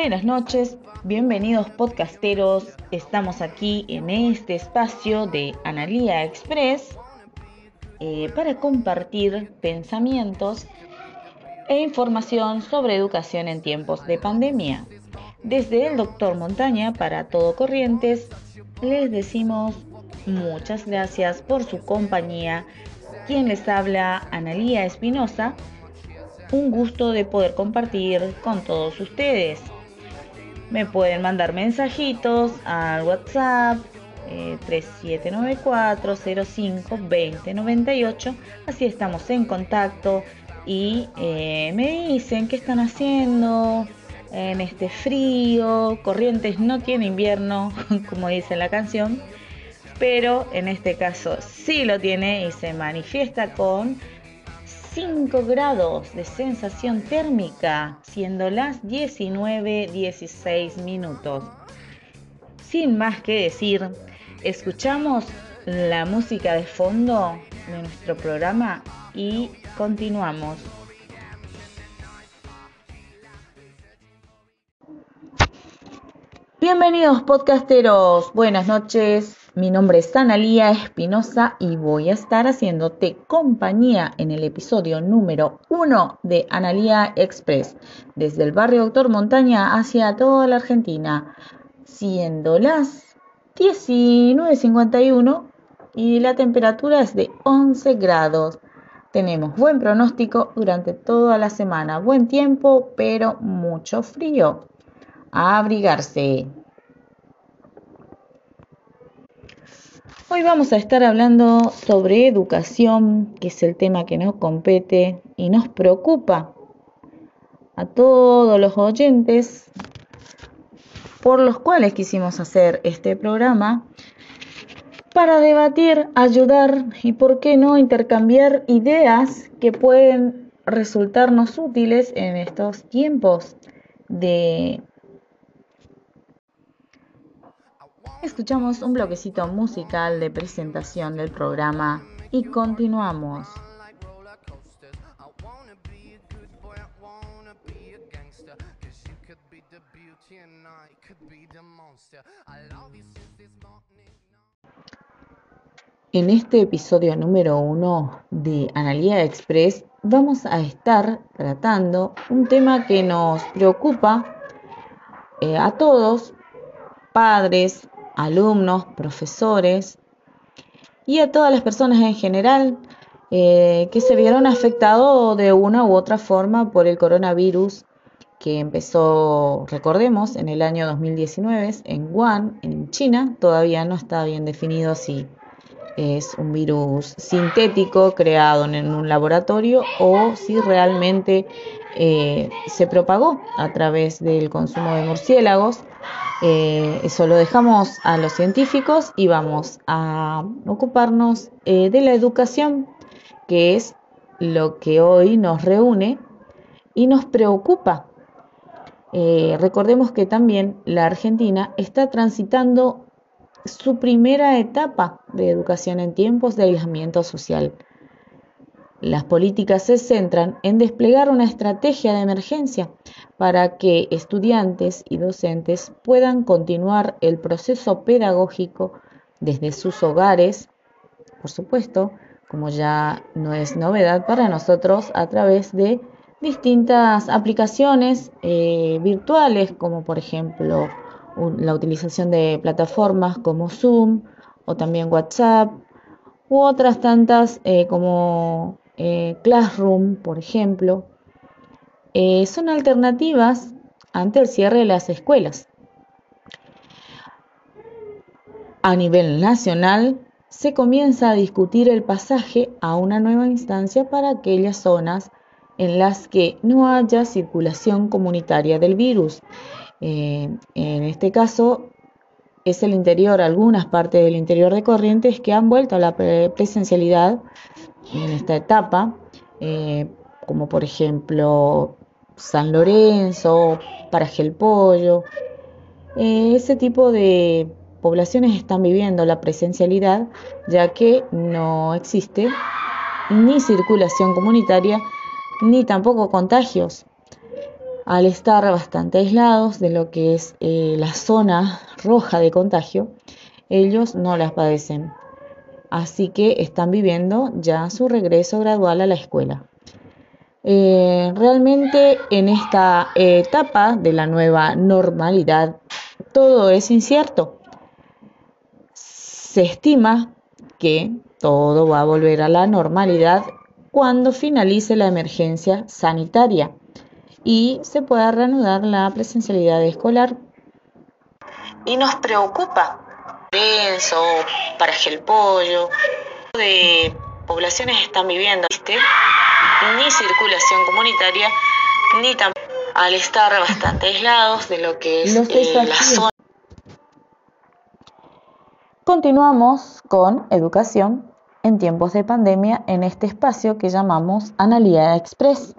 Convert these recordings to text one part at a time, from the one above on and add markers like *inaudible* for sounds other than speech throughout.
Buenas noches, bienvenidos podcasteros. Estamos aquí en este espacio de Analía Express eh, para compartir pensamientos e información sobre educación en tiempos de pandemia. Desde el doctor Montaña para Todo Corrientes, les decimos muchas gracias por su compañía. Quien les habla, Analía Espinosa. Un gusto de poder compartir con todos ustedes. Me pueden mandar mensajitos al WhatsApp 3794 05 2098. Así estamos en contacto y eh, me dicen qué están haciendo en este frío. Corrientes no tiene invierno, *laughs* como dice la canción, pero en este caso sí lo tiene y se manifiesta con 5 grados de sensación térmica, siendo las 19.16 minutos. Sin más que decir, escuchamos la música de fondo de nuestro programa y continuamos. Bienvenidos podcasteros, buenas noches. Mi nombre es Analía Espinosa y voy a estar haciéndote compañía en el episodio número 1 de Analía Express, desde el barrio Doctor Montaña hacia toda la Argentina, siendo las 19.51 y la temperatura es de 11 grados. Tenemos buen pronóstico durante toda la semana, buen tiempo, pero mucho frío. Abrigarse. Hoy vamos a estar hablando sobre educación, que es el tema que nos compete y nos preocupa a todos los oyentes por los cuales quisimos hacer este programa para debatir, ayudar y, por qué no, intercambiar ideas que pueden resultarnos útiles en estos tiempos de Escuchamos un bloquecito musical de presentación del programa y continuamos. En este episodio número uno de Analía Express vamos a estar tratando un tema que nos preocupa eh, a todos, padres, alumnos, profesores y a todas las personas en general eh, que se vieron afectados de una u otra forma por el coronavirus que empezó, recordemos, en el año 2019 en Wuhan, en China. Todavía no está bien definido si es un virus sintético creado en un laboratorio o si realmente eh, se propagó a través del consumo de murciélagos eh, eso lo dejamos a los científicos y vamos a ocuparnos eh, de la educación, que es lo que hoy nos reúne y nos preocupa. Eh, recordemos que también la Argentina está transitando su primera etapa de educación en tiempos de aislamiento social. Las políticas se centran en desplegar una estrategia de emergencia para que estudiantes y docentes puedan continuar el proceso pedagógico desde sus hogares, por supuesto, como ya no es novedad para nosotros, a través de distintas aplicaciones eh, virtuales, como por ejemplo la utilización de plataformas como Zoom o también WhatsApp, u otras tantas eh, como eh, Classroom, por ejemplo, eh, son alternativas ante el cierre de las escuelas. A nivel nacional, se comienza a discutir el pasaje a una nueva instancia para aquellas zonas en las que no haya circulación comunitaria del virus. Eh, en este caso, es el interior, algunas partes del interior de Corrientes que han vuelto a la presencialidad en esta etapa, eh, como por ejemplo San Lorenzo, Paraje Pollo. Eh, ese tipo de poblaciones están viviendo la presencialidad ya que no existe ni circulación comunitaria ni tampoco contagios. al estar bastante aislados de lo que es eh, la zona roja de contagio, ellos no las padecen. Así que están viviendo ya su regreso gradual a la escuela. Eh, realmente en esta etapa de la nueva normalidad todo es incierto. Se estima que todo va a volver a la normalidad cuando finalice la emergencia sanitaria y se pueda reanudar la presencialidad escolar. Y nos preocupa denso, para el pollo, de poblaciones están viviendo, ni circulación comunitaria, ni tampoco al estar bastante aislados de lo que es eh, la zona. Continuamos con educación en tiempos de pandemia en este espacio que llamamos Analía Express.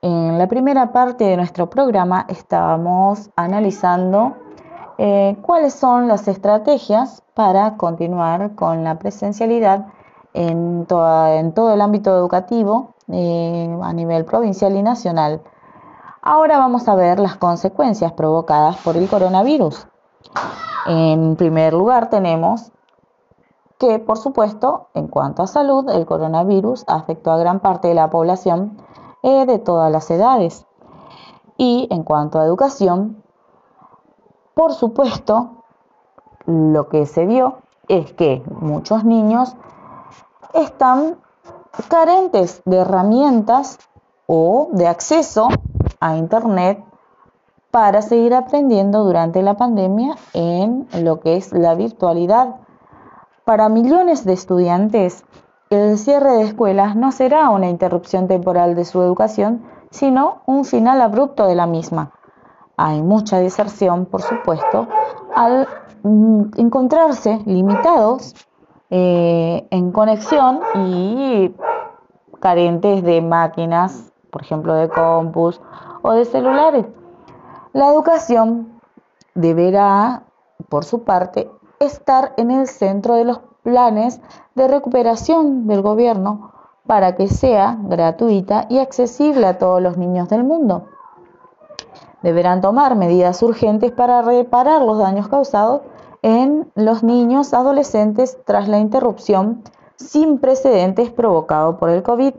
En la primera parte de nuestro programa estábamos analizando eh, cuáles son las estrategias para continuar con la presencialidad en, todo el ámbito educativo eh, a nivel provincial y nacional. Ahora vamos a ver las consecuencias provocadas por el coronavirus. En primer lugar tenemos que, por supuesto, en cuanto a salud, el coronavirus afectó a gran parte de la población eh, de todas las edades. Y en cuanto a educación, por supuesto, lo que se vio es que muchos niños están carentes de herramientas o de acceso a Internet para seguir aprendiendo durante la pandemia en lo que es la virtualidad. Para millones de estudiantes, el cierre de escuelas no será una interrupción temporal de su educación, sino un final abrupto de la misma. Hay mucha deserción, por supuesto, al mm, encontrarse limitados eh, en conexión y carentes de máquinas, por ejemplo, de compus o de celulares. La educación deberá, por su parte, estar en el centro de los planes de recuperación del gobierno para que sea gratuita y accesible a todos los niños del mundo. Deberán tomar medidas urgentes para reparar los daños causados en los niños adolescentes tras la interrupción sin precedentes provocado por el COVID.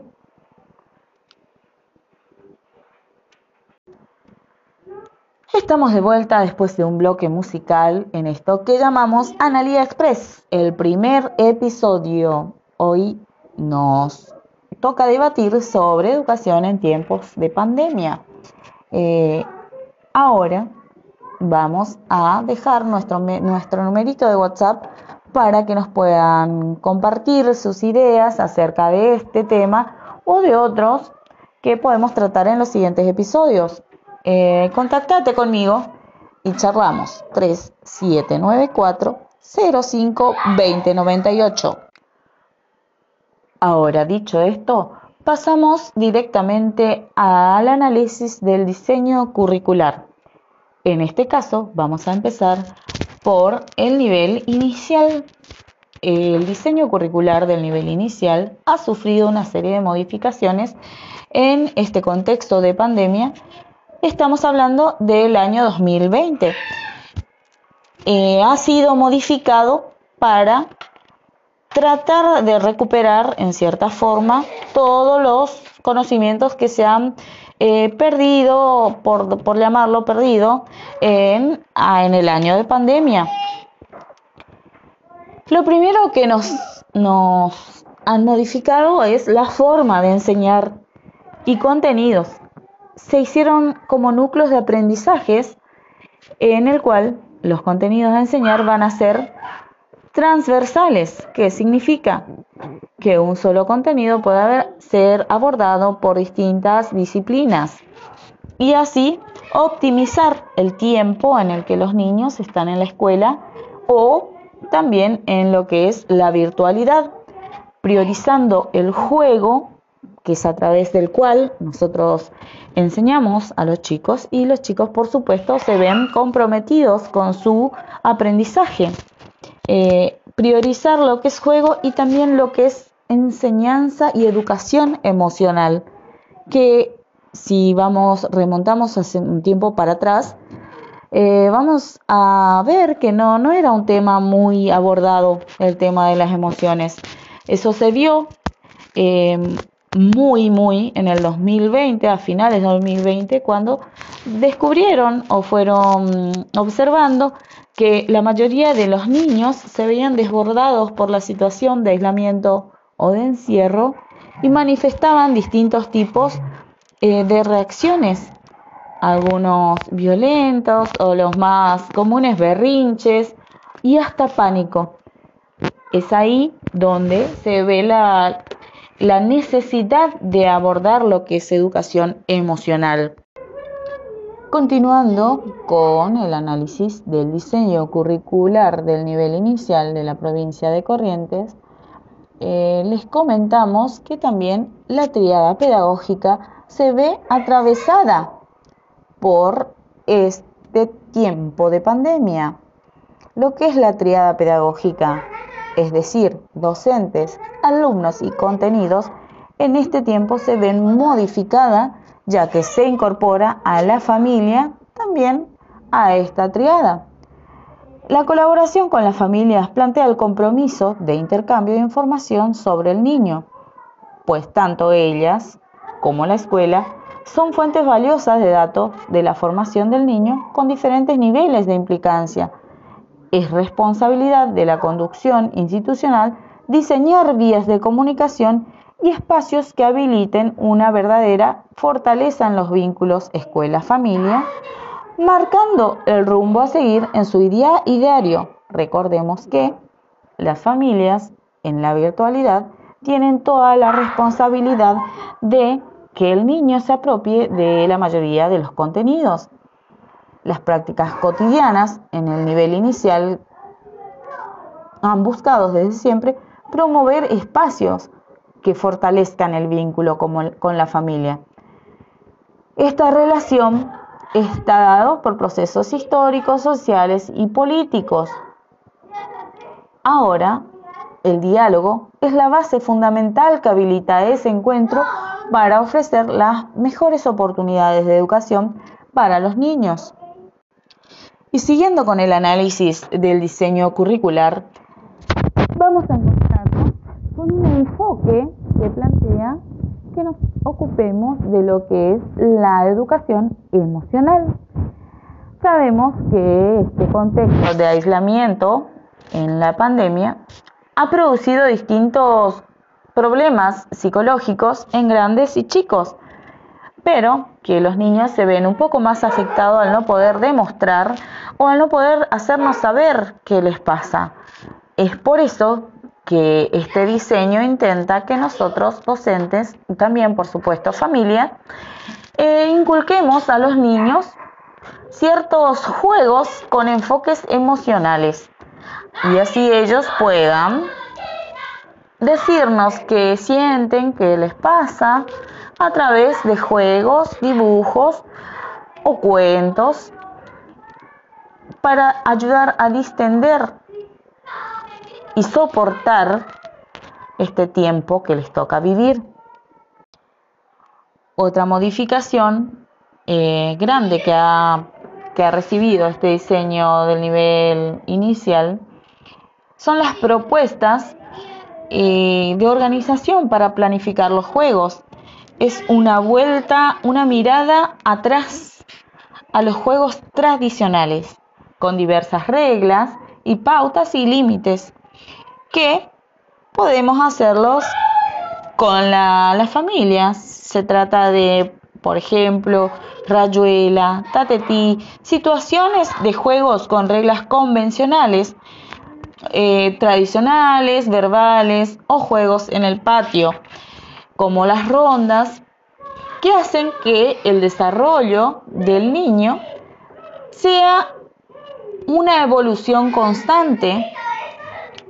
Estamos de vuelta después de un bloque musical en esto que llamamos Analía Express, el primer episodio. Hoy nos toca debatir sobre educación en tiempos de pandemia. Eh, ahora vamos a dejar nuestro, nuestro numerito de WhatsApp para que nos puedan compartir sus ideas acerca de este tema o de otros que podemos tratar en los siguientes episodios eh, contactate conmigo y charlamos 3794 05 2098. Ahora, dicho esto, pasamos directamente al análisis del diseño curricular. En este caso, vamos a empezar por el nivel inicial. El diseño curricular del nivel inicial ha sufrido una serie de modificaciones en este contexto de pandemia estamos hablando del año 2020. Eh, ha sido modificado para tratar de recuperar en cierta forma todos los conocimientos que se han eh, perdido, por, llamarlo perdido, en, en el año de pandemia. Lo primero que nos, nos han modificado es la forma de enseñar y contenidos se hicieron como núcleos de aprendizajes en el cual los contenidos a enseñar van a ser transversales. ¿Qué significa? Que un solo contenido puede ser abordado por distintas disciplinas y así optimizar el tiempo en el que los niños están en la escuela o también en lo que es la virtualidad, priorizando el juego que es a través del cual nosotros enseñamos a los chicos y los chicos por supuesto se ven comprometidos con su aprendizaje. Eh, priorizar lo que es juego y también lo que es enseñanza y educación emocional, que si vamos, remontamos hace un tiempo para atrás, eh, vamos a ver que no, no era un tema muy abordado el tema de las emociones. Eso se vio em, muy, muy en el 2020, a finales de 2020, cuando descubrieron o fueron observando que la mayoría de los niños se veían desbordados por la situación de aislamiento o de encierro y manifestaban distintos tipos eh, de reacciones, algunos violentos o los más comunes berrinches y hasta pánico. Es ahí donde se ve la, la necesidad de abordar lo que es educación emocional. Continuando con el análisis del diseño curricular del nivel inicial de la provincia de Corrientes, eh, les comentamos que también la triada pedagógica se ve atravesada por este tiempo de pandemia. Lo que es la triada pedagógica, es decir, docentes, alumnos y contenidos, en este tiempo se ven modificada ya que se incorpora a la familia también a esta triada. La colaboración con las familias plantea el compromiso de intercambio de información sobre el niño, pues tanto ellas como la escuela son fuentes valiosas de datos de la formación del niño con diferentes niveles de implicancia. Es responsabilidad de la conducción institucional diseñar vías de comunicación y espacios que habiliten una verdadera fortaleza en los vínculos escuela-familia, marcando el rumbo a seguir en su día y diario. Recordemos que las familias en la virtualidad tienen toda la responsabilidad de que el niño se apropie de la mayoría de los contenidos. Las prácticas cotidianas en el nivel inicial han buscado desde siempre promover espacios que fortalezcan el vínculo con la familia. Esta relación está dado por procesos históricos, sociales y políticos. Ahora, el diálogo es la base fundamental que habilita ese encuentro para ofrecer las mejores oportunidades de educación para los niños. Y siguiendo con el análisis del diseño curricular, vamos a con un enfoque que plantea que nos ocupemos de lo que es la educación emocional. Sabemos que este contexto de aislamiento en la pandemia ha producido distintos problemas psicológicos en grandes y chicos, pero que los niños se ven un poco más afectados al no poder demostrar o al no poder hacernos saber qué les pasa. Es por eso que este diseño intenta que nosotros, docentes, y también por supuesto familia, eh, inculquemos a los niños ciertos juegos con enfoques emocionales y así ellos puedan decirnos qué sienten, qué les pasa a través de juegos, dibujos o cuentos para ayudar a distender y soportar este tiempo que les toca vivir. Otra modificación eh, grande que ha, recibido este diseño del nivel inicial son las propuestas eh, de organización para planificar los juegos. Es una vuelta, una mirada atrás a los juegos tradicionales, con diversas reglas y pautas y límites que podemos hacerlos con las familias. Se trata de, por ejemplo, rayuela, tatetí, situaciones de juegos con reglas convencionales, eh, tradicionales, verbales o juegos en el patio, como las rondas, que hacen que el desarrollo del niño sea una evolución constante,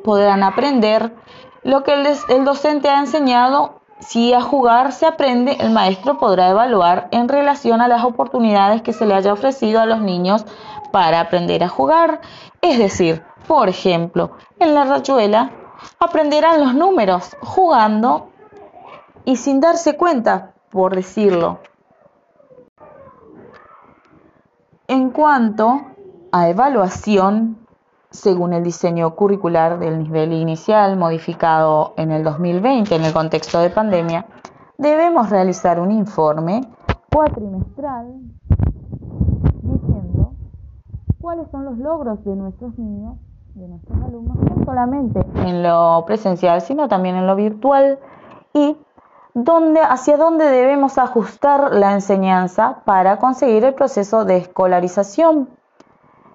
podrán aprender lo que el, docente ha enseñado. Si a jugar se aprende, el maestro podrá evaluar en relación a las oportunidades que se le haya ofrecido a los niños para aprender a jugar. Es decir, por ejemplo, en la rayuela aprenderán los números jugando y sin darse cuenta, por decirlo. En cuanto a evaluación según el diseño curricular del nivel inicial modificado en el 2020 en el contexto de pandemia, debemos realizar un informe cuatrimestral diciendo cuáles son los logros de nuestros niños, de nuestros alumnos, no solamente en lo presencial, sino también en lo virtual y hacia dónde debemos ajustar la enseñanza para conseguir el proceso de escolarización.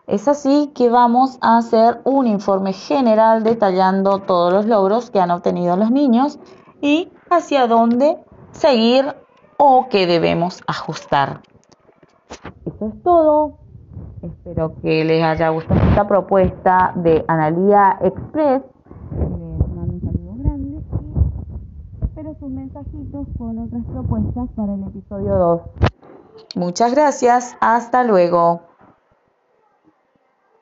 Es así que vamos a hacer un informe general detallando todos los logros que han obtenido los niños y hacia dónde seguir o qué debemos ajustar. Eso es todo. Espero que les haya gustado esta propuesta de Analía Express sus mensajitos con otras propuestas para el episodio 2. Muchas gracias, hasta luego.